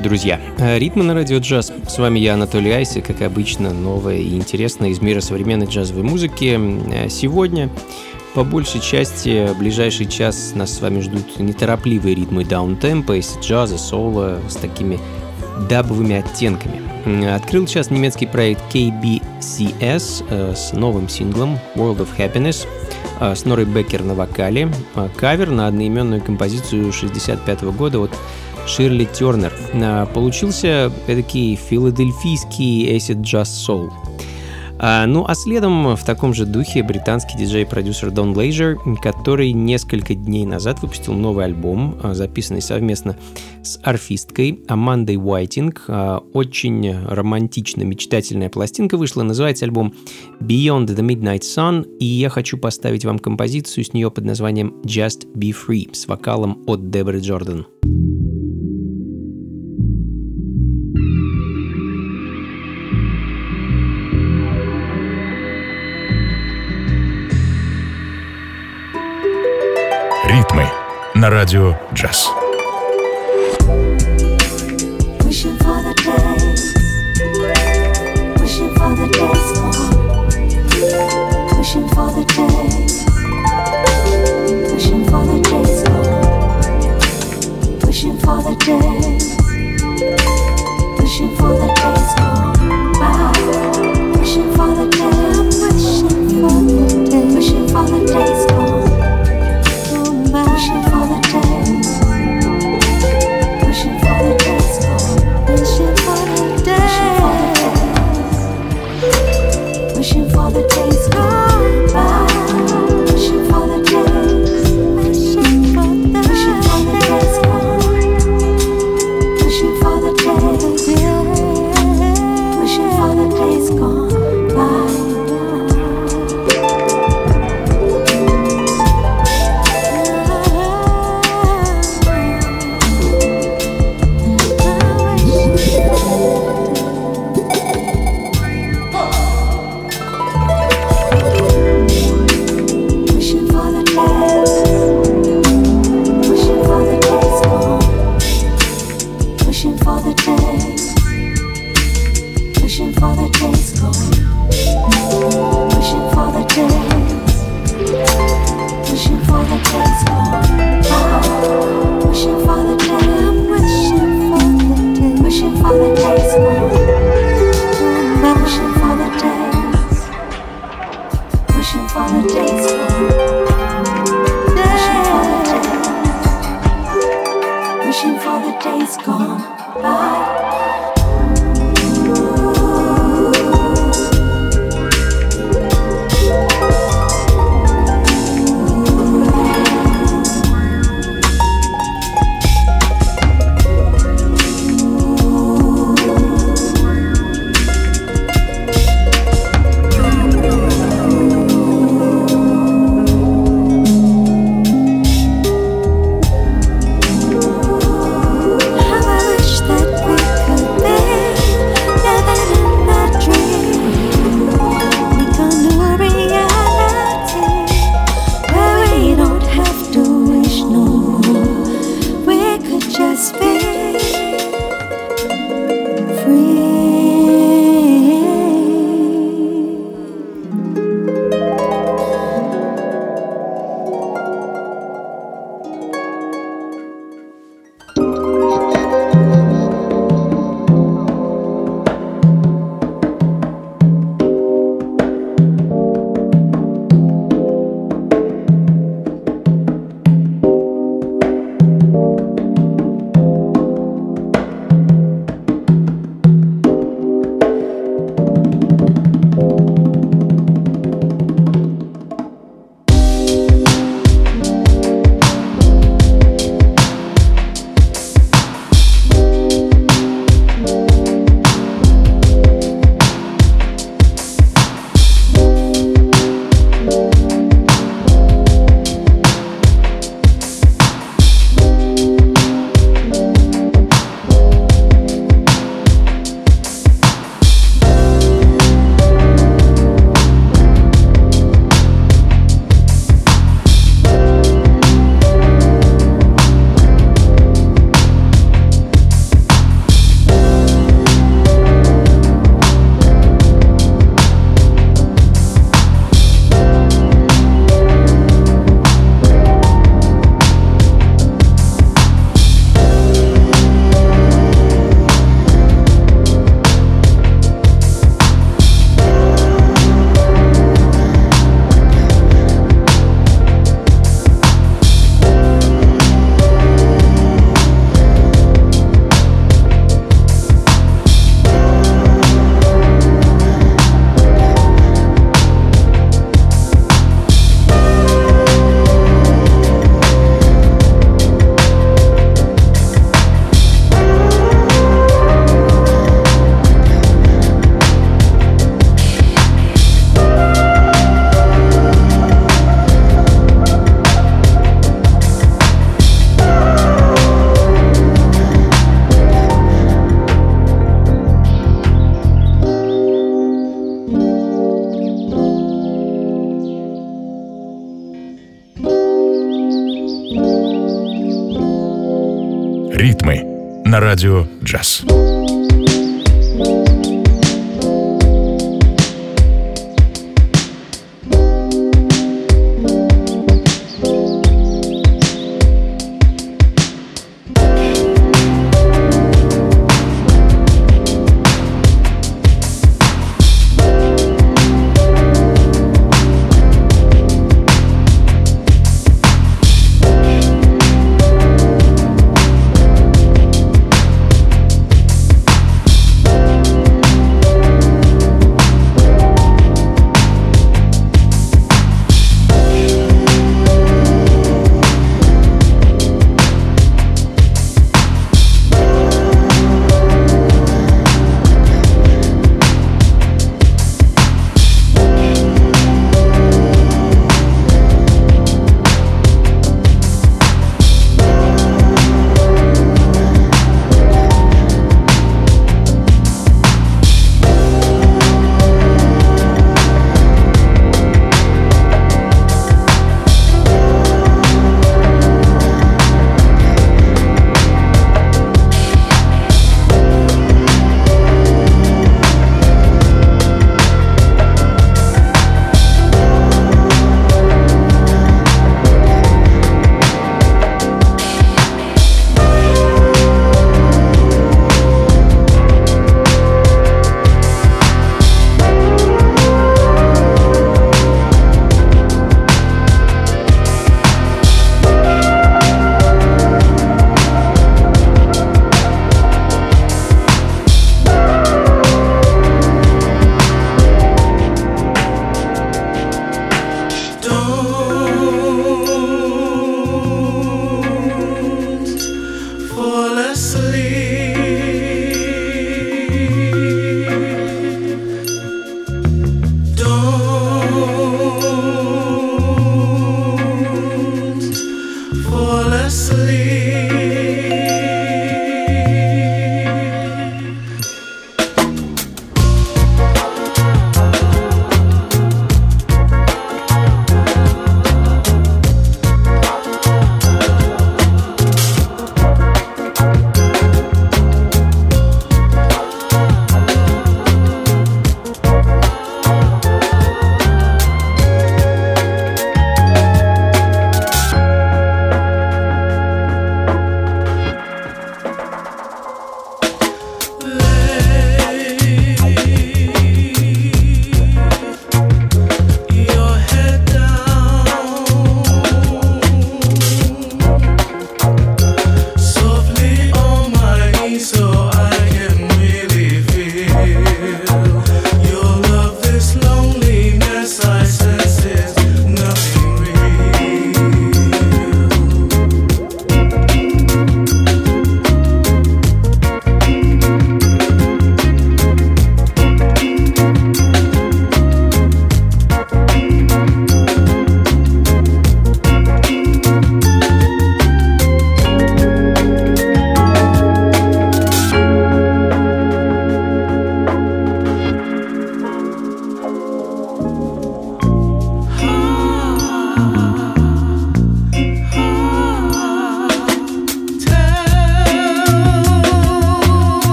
Приветствую, друзья! Э, Ритмы на радио джаз. С вами я, Анатолий Айси, как обычно, новое и интересное из мира современной джазовой музыки. Э, сегодня, по большей части, ближайший час нас с вами ждут неторопливые ритмы даунтемпа, из джаза, соло с такими дабовыми оттенками. Открыл сейчас немецкий проект KBCS э, с новым синглом World of Happiness с Норой Беккер на вокале, кавер на одноименную композицию 65 года от Ширли Тернер. А, получился эдакий филадельфийский acid jazz soul. А, ну а следом в таком же духе британский диджей-продюсер Дон Лейжер, который несколько дней назад выпустил новый альбом, а, записанный совместно с арфисткой Амандой Уайтинг. Очень романтично мечтательная пластинка вышла, называется альбом Beyond the Midnight Sun, и я хочу поставить вам композицию с нее под названием Just Be Free с вокалом от Дебры Джордан. Ритмы на радио джаз. Wishing for the days, wishing for the days gone, wishing for the days, wishing for the days gone, wishing for the days, wishing for the days gone by, wishing for the days, wishing for the days, wishing for the days gone. радио джаз.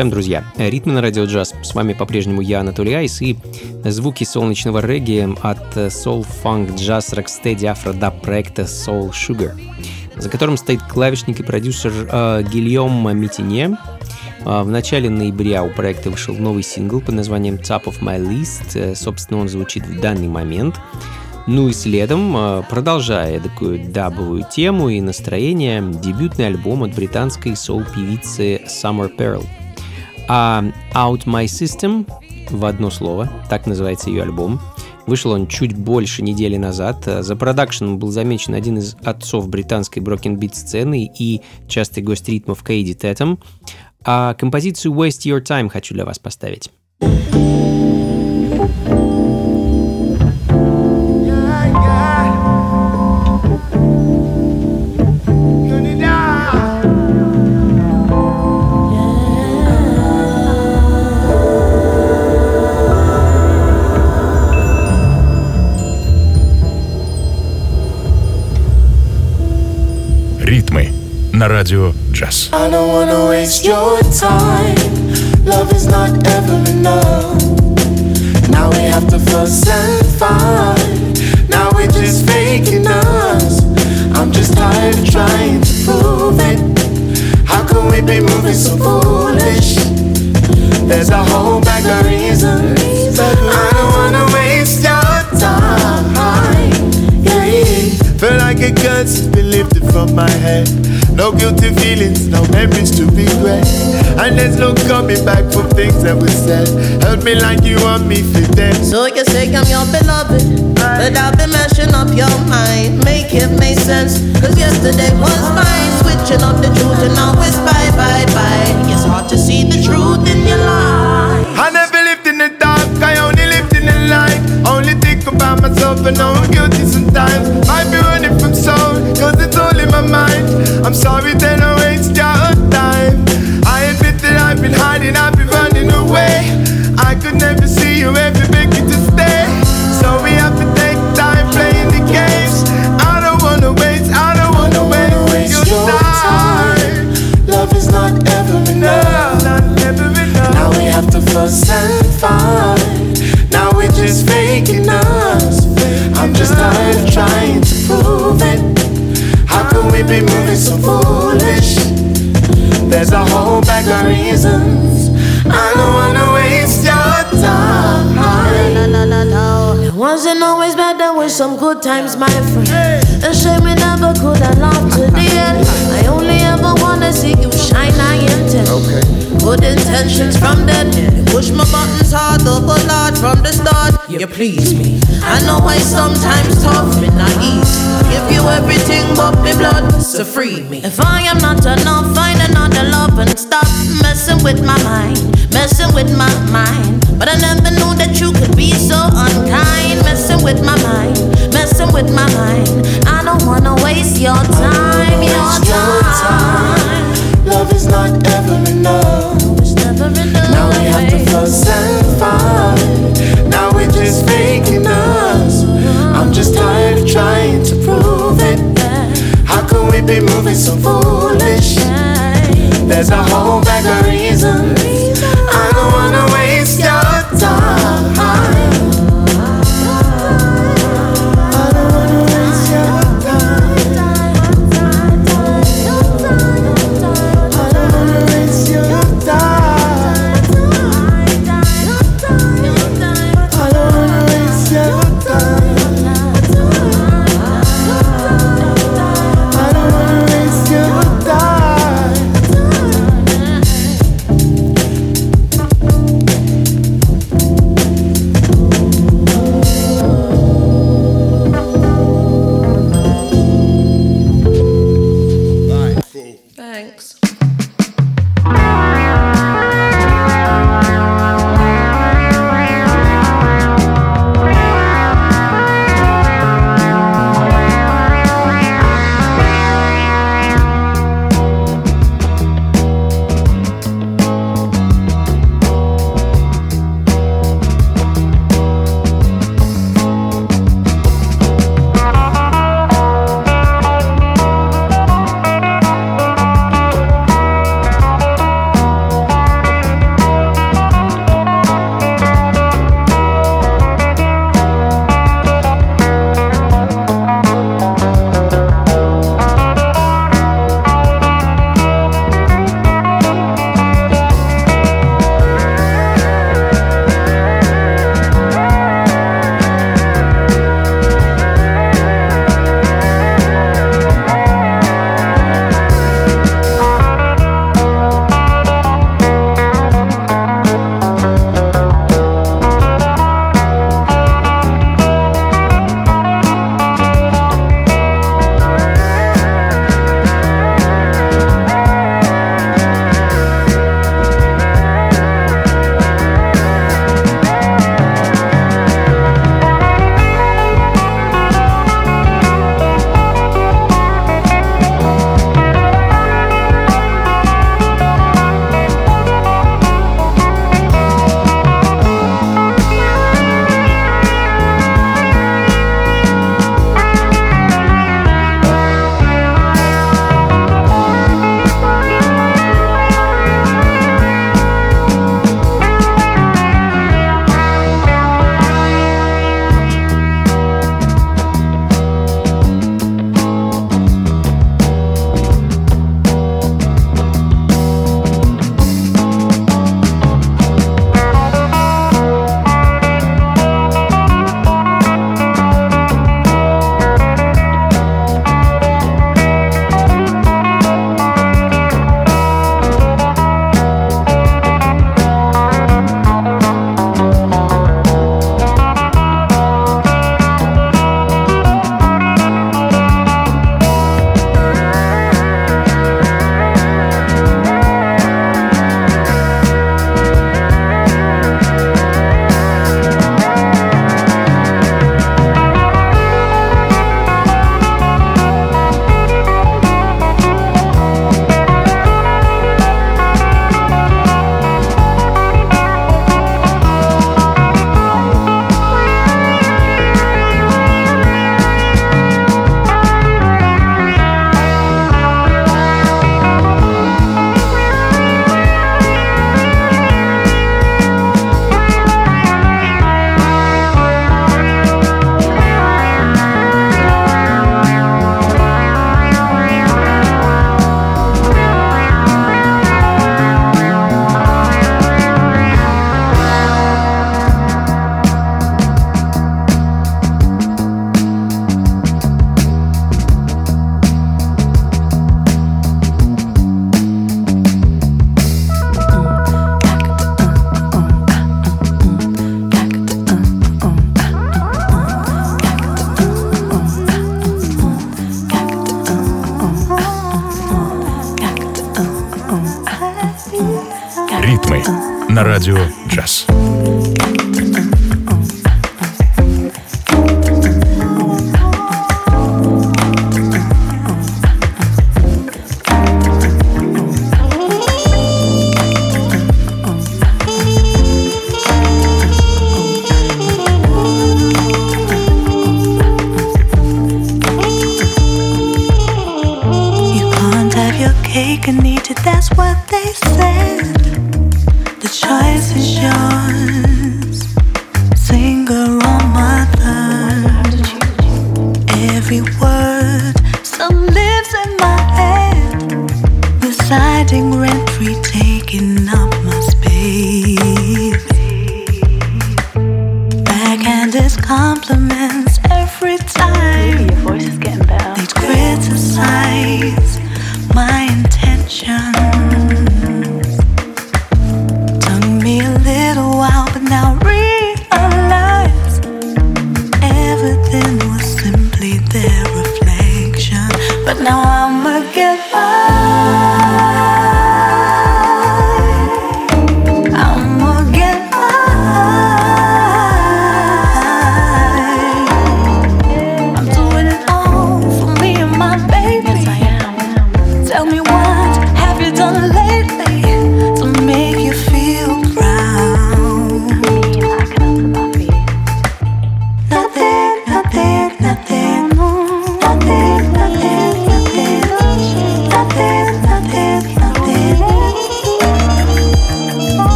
Продолжаем, друзья. Ритмы на радио джаз. С вами по-прежнему я, Анатолий Айс, и звуки солнечного регги от Soul Funk Jazz Rocksteady Afro проекта Soul Sugar, за которым стоит клавишник и продюсер э, Гильем Митине. Э, в начале ноября у проекта вышел новый сингл под названием Top of My List. Э, собственно, он звучит в данный момент. Ну и следом, э, продолжая такую дабовую тему и настроение, дебютный альбом от британской соул-певицы Summer Pearl – а Out My System в одно слово, так называется ее альбом. Вышел он чуть больше недели назад. За продакшеном был замечен один из отцов британской брокенбит сцены и частый гость ритмов Кейди Тетом. А композицию Waste Your Time хочу для вас поставить. на радио джаз. I don't wanna waste your time. Love is not ever enough. Now we have to fuss and fight. Now we're just faking us. I'm just tired of trying to prove it. How can we be moving so foolish? There's a whole bag of reasons. I Feel like a gun's been lifted from my head. No guilty feelings, no memories to regret. And there's no coming back from things that were said. Held me like you want me for them. So you say I'm your beloved, but I've been mashing up your mind. Make it make sense, cause yesterday was fine. Switching up the truth and now it's bye bye bye. It's hard to see the truth in your life. I never lived in the dark, I only lived in the light. Only think about myself and I'm guilty sometimes. I'm sorry was some good times, my friend. A shame we never could have loved to the end. I only ever wanna see you shine, I intend. Okay. Good intentions from that. You push my buttons hard, oh Lord, from the start. You please me. I know I sometimes tough and not easy. Blood, so free me. If I am not enough, find another love and stop messing with my mind, messing with my mind. But I never knew that you could be so unkind, messing with my mind, messing with my mind. I don't wanna waste your time, your Waste your time. Love is not ever enough. It's never enough. Now we have to fuss and fight. Now we're just faking us. I'm just tired of trying to prove can we be moving so foolish? There's a whole bag of reasons. Single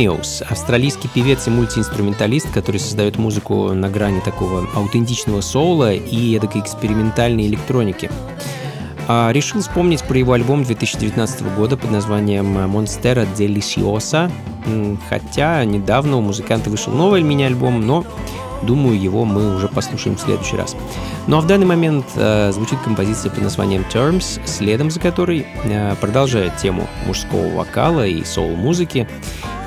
Lenios – австралийский певец и мультиинструменталист, который создает музыку на грани такого аутентичного соула и эдакой экспериментальной электроники. А, решил вспомнить про его альбом 2019 года под названием Monstera Deliciosa, хотя недавно у музыканта вышел новый мини-альбом, но думаю, его мы уже послушаем в следующий раз. Ну а в данный момент э, звучит композиция под названием Terms, следом за которой э, продолжает тему мужского вокала и соул-музыки.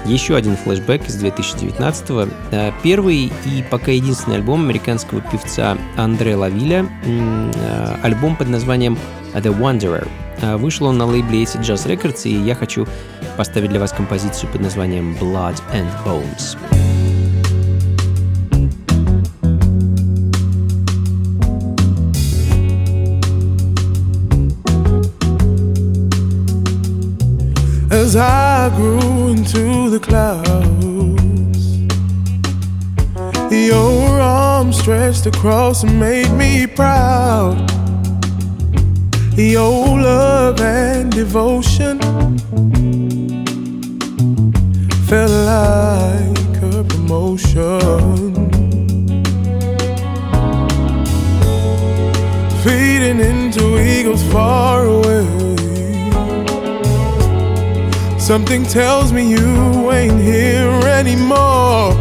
Еще один флешбэк из 2019-го. Э, Первый и пока единственный альбом американского певца Андре Лавиля. Э, Альбом под названием The Wanderer. Э, Вышел он на лейбле Acid Jazz Records, и я хочу поставить для вас композицию под названием Blood and Bones. as I grew into the clouds. Your arms stretched across and made me proud. Your love and devotion felt like a promotion. Feeding into eagles far away. Something tells me you ain't here anymore.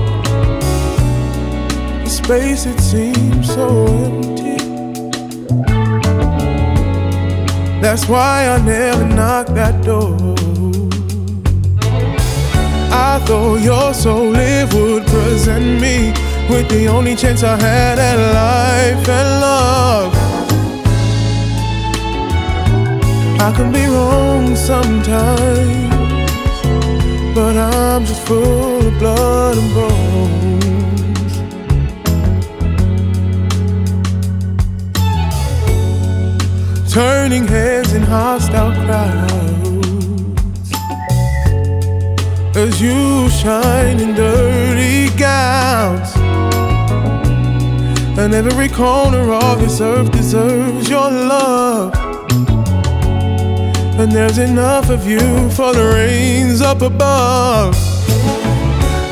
The space it seems so empty. That's why I never knock that door. I thought your soul it would present me with the only chance I had at life and love. I can be wrong sometimes, but I'm just full of blood and bones. Turning heads in hostile crowds as you shine in dirty gowns. And every corner of this earth deserves your love. And there's enough of you for the rains up above.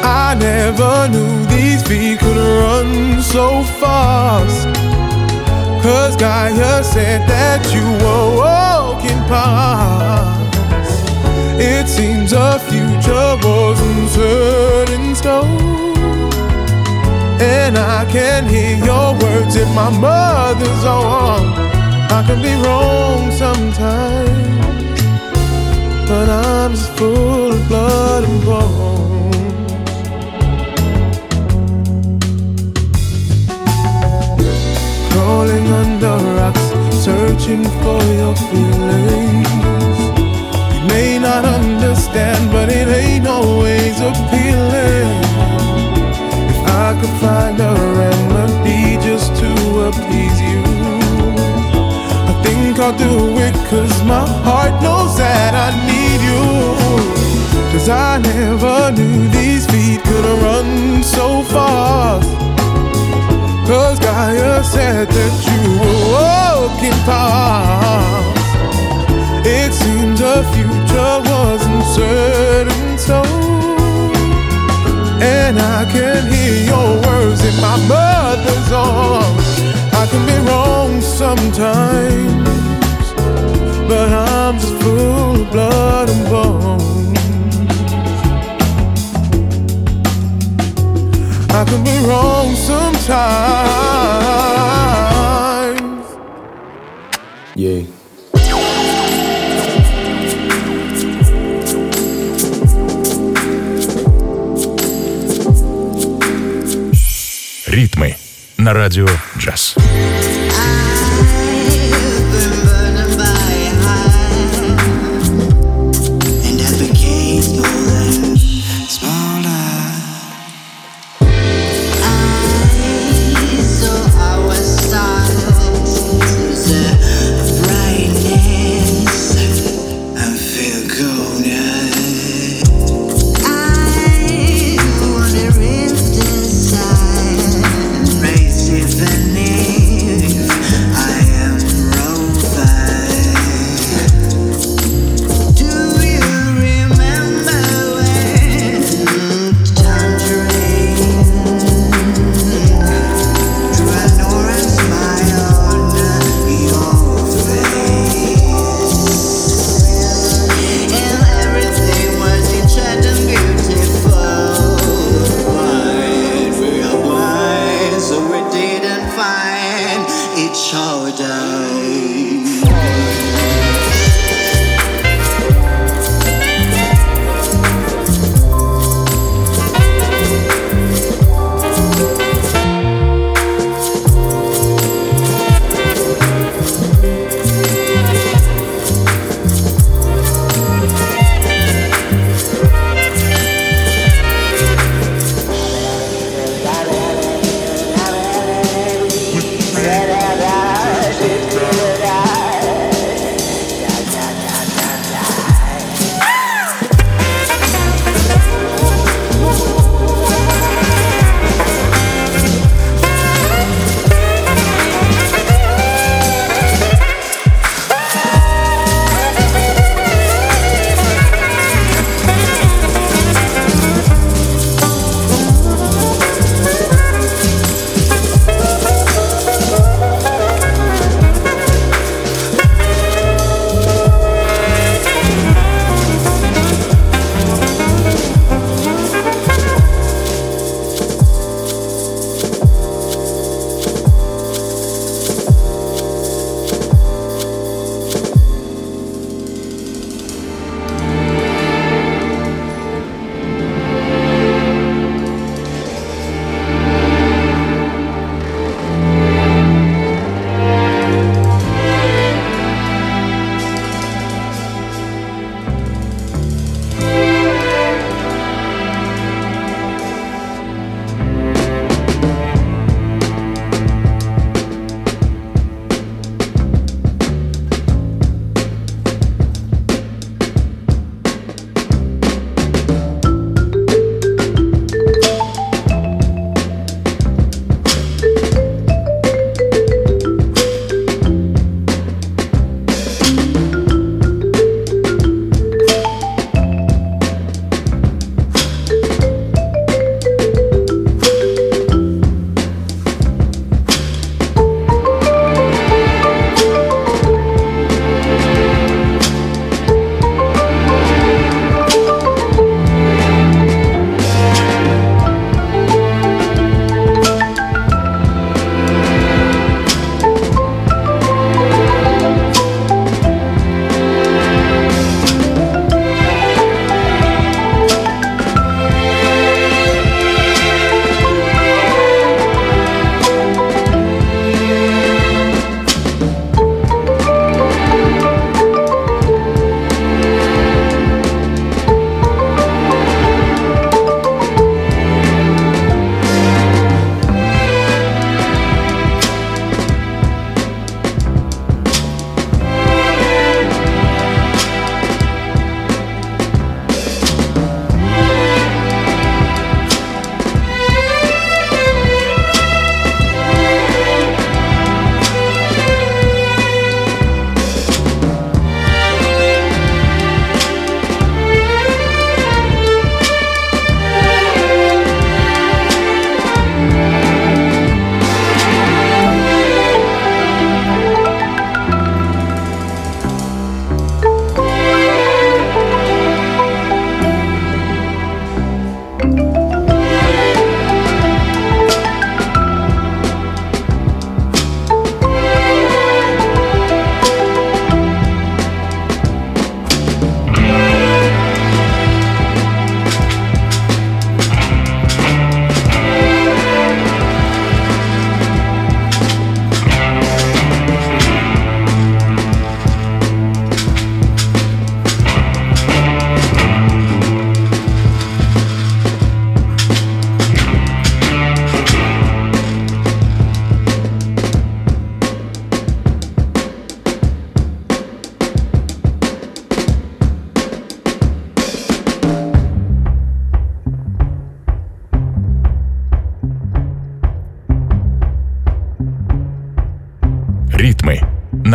I never knew these feet could run so fast. Cause Gaia said that you were walking past. It seems a future wasn't set in stone. And I can hear your words in my mother's arm. I can be wrong sometimes, but I'm just full of blood and bones. Crawling under rocks, searching for your feelings. You may not understand, but it ain't always appealing. If I could find a remedy just to think I'll do it cause my heart knows that I need you. Cause I never knew these feet could run so fast. Cause Gaia said that you were walking past. It seems the future wasn't certain, so. And I can hear your words in my mother's arms. I can be wrong sometimes, but I'm just full of blood and bones. I can be wrong sometimes. Yeah. Ритмы на радио джаз. die.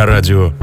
На радио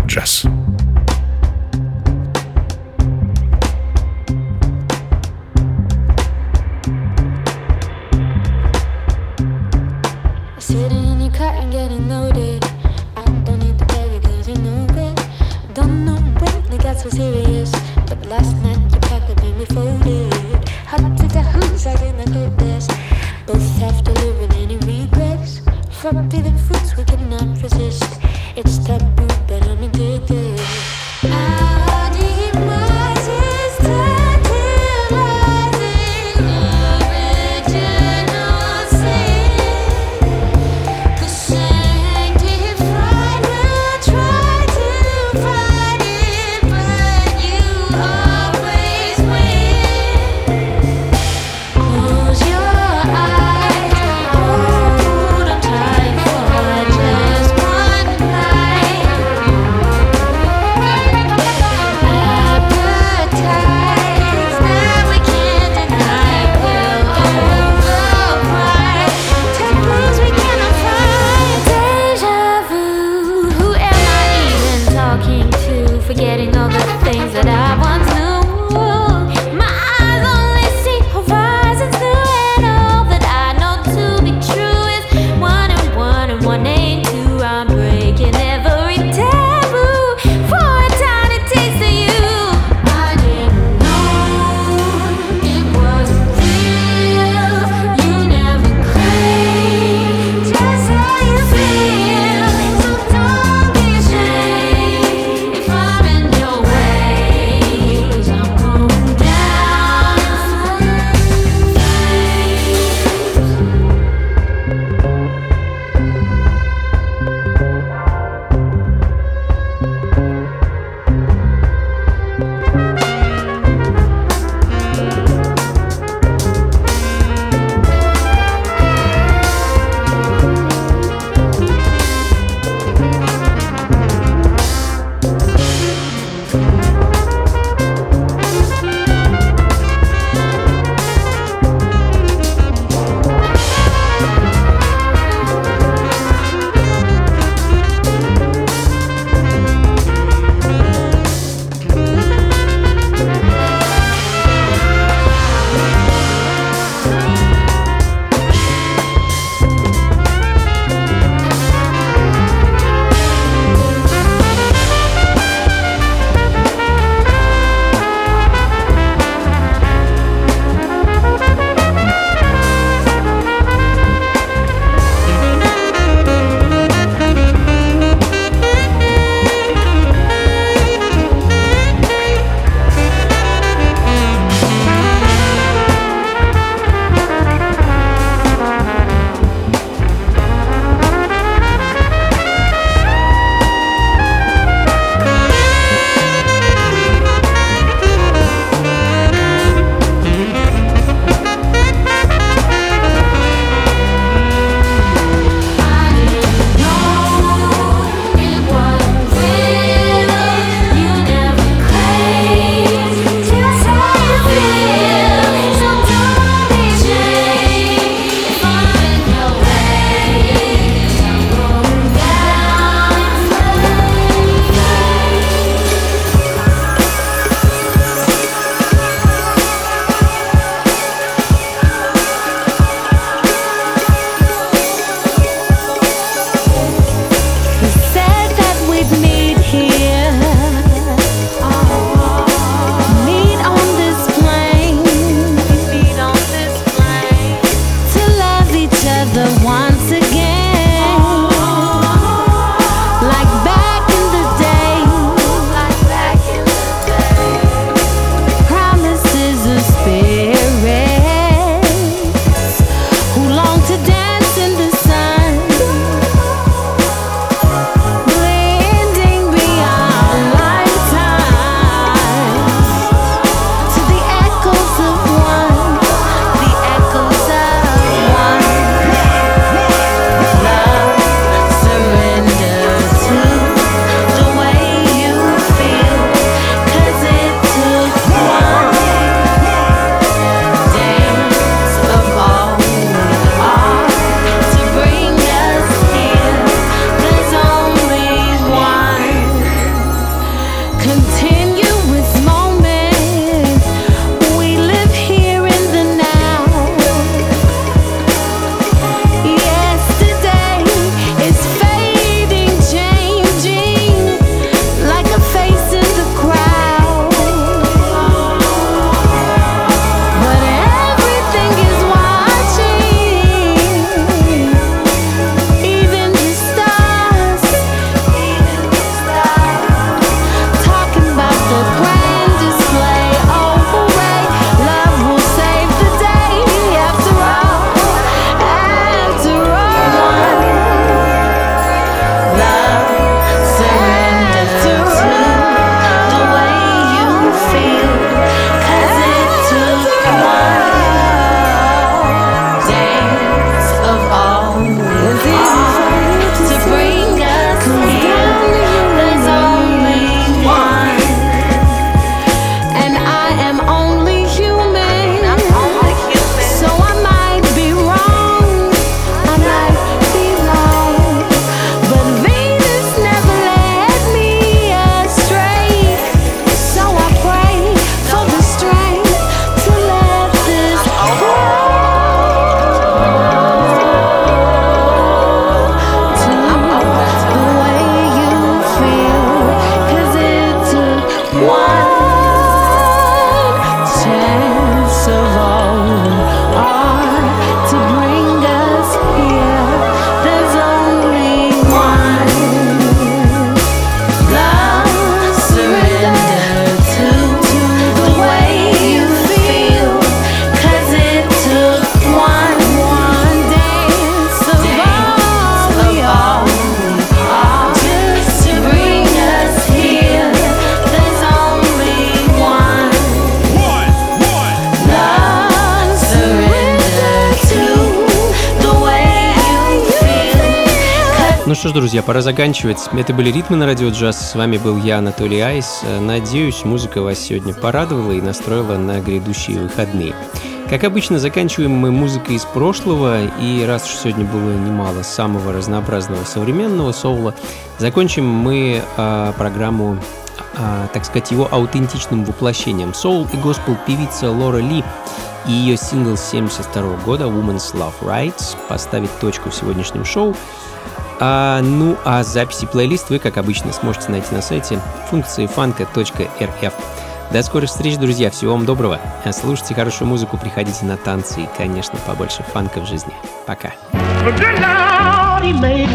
что ж, друзья, пора заканчивать. Это были «Ритмы на радио джаз». С вами был я, Анатолий Айс. Надеюсь, музыка вас сегодня порадовала и настроила на грядущие выходные. Как обычно, заканчиваем мы музыкой из прошлого, и раз уж сегодня было немало самого разнообразного современного соула, закончим мы а, программу, а, так сказать, его аутентичным воплощением. Соул и госпел певица Лора Ли и ее сингл 72 года «Woman's Love Rights» поставит точку в сегодняшнем шоу. А, ну а записи плейлист вы, как обычно, сможете найти на сайте функции фанка.рф. До скорых встреч, друзья. Всего вам доброго. Слушайте хорошую музыку, приходите на танцы и, конечно, побольше фанка в жизни. Пока. But good Lord, He made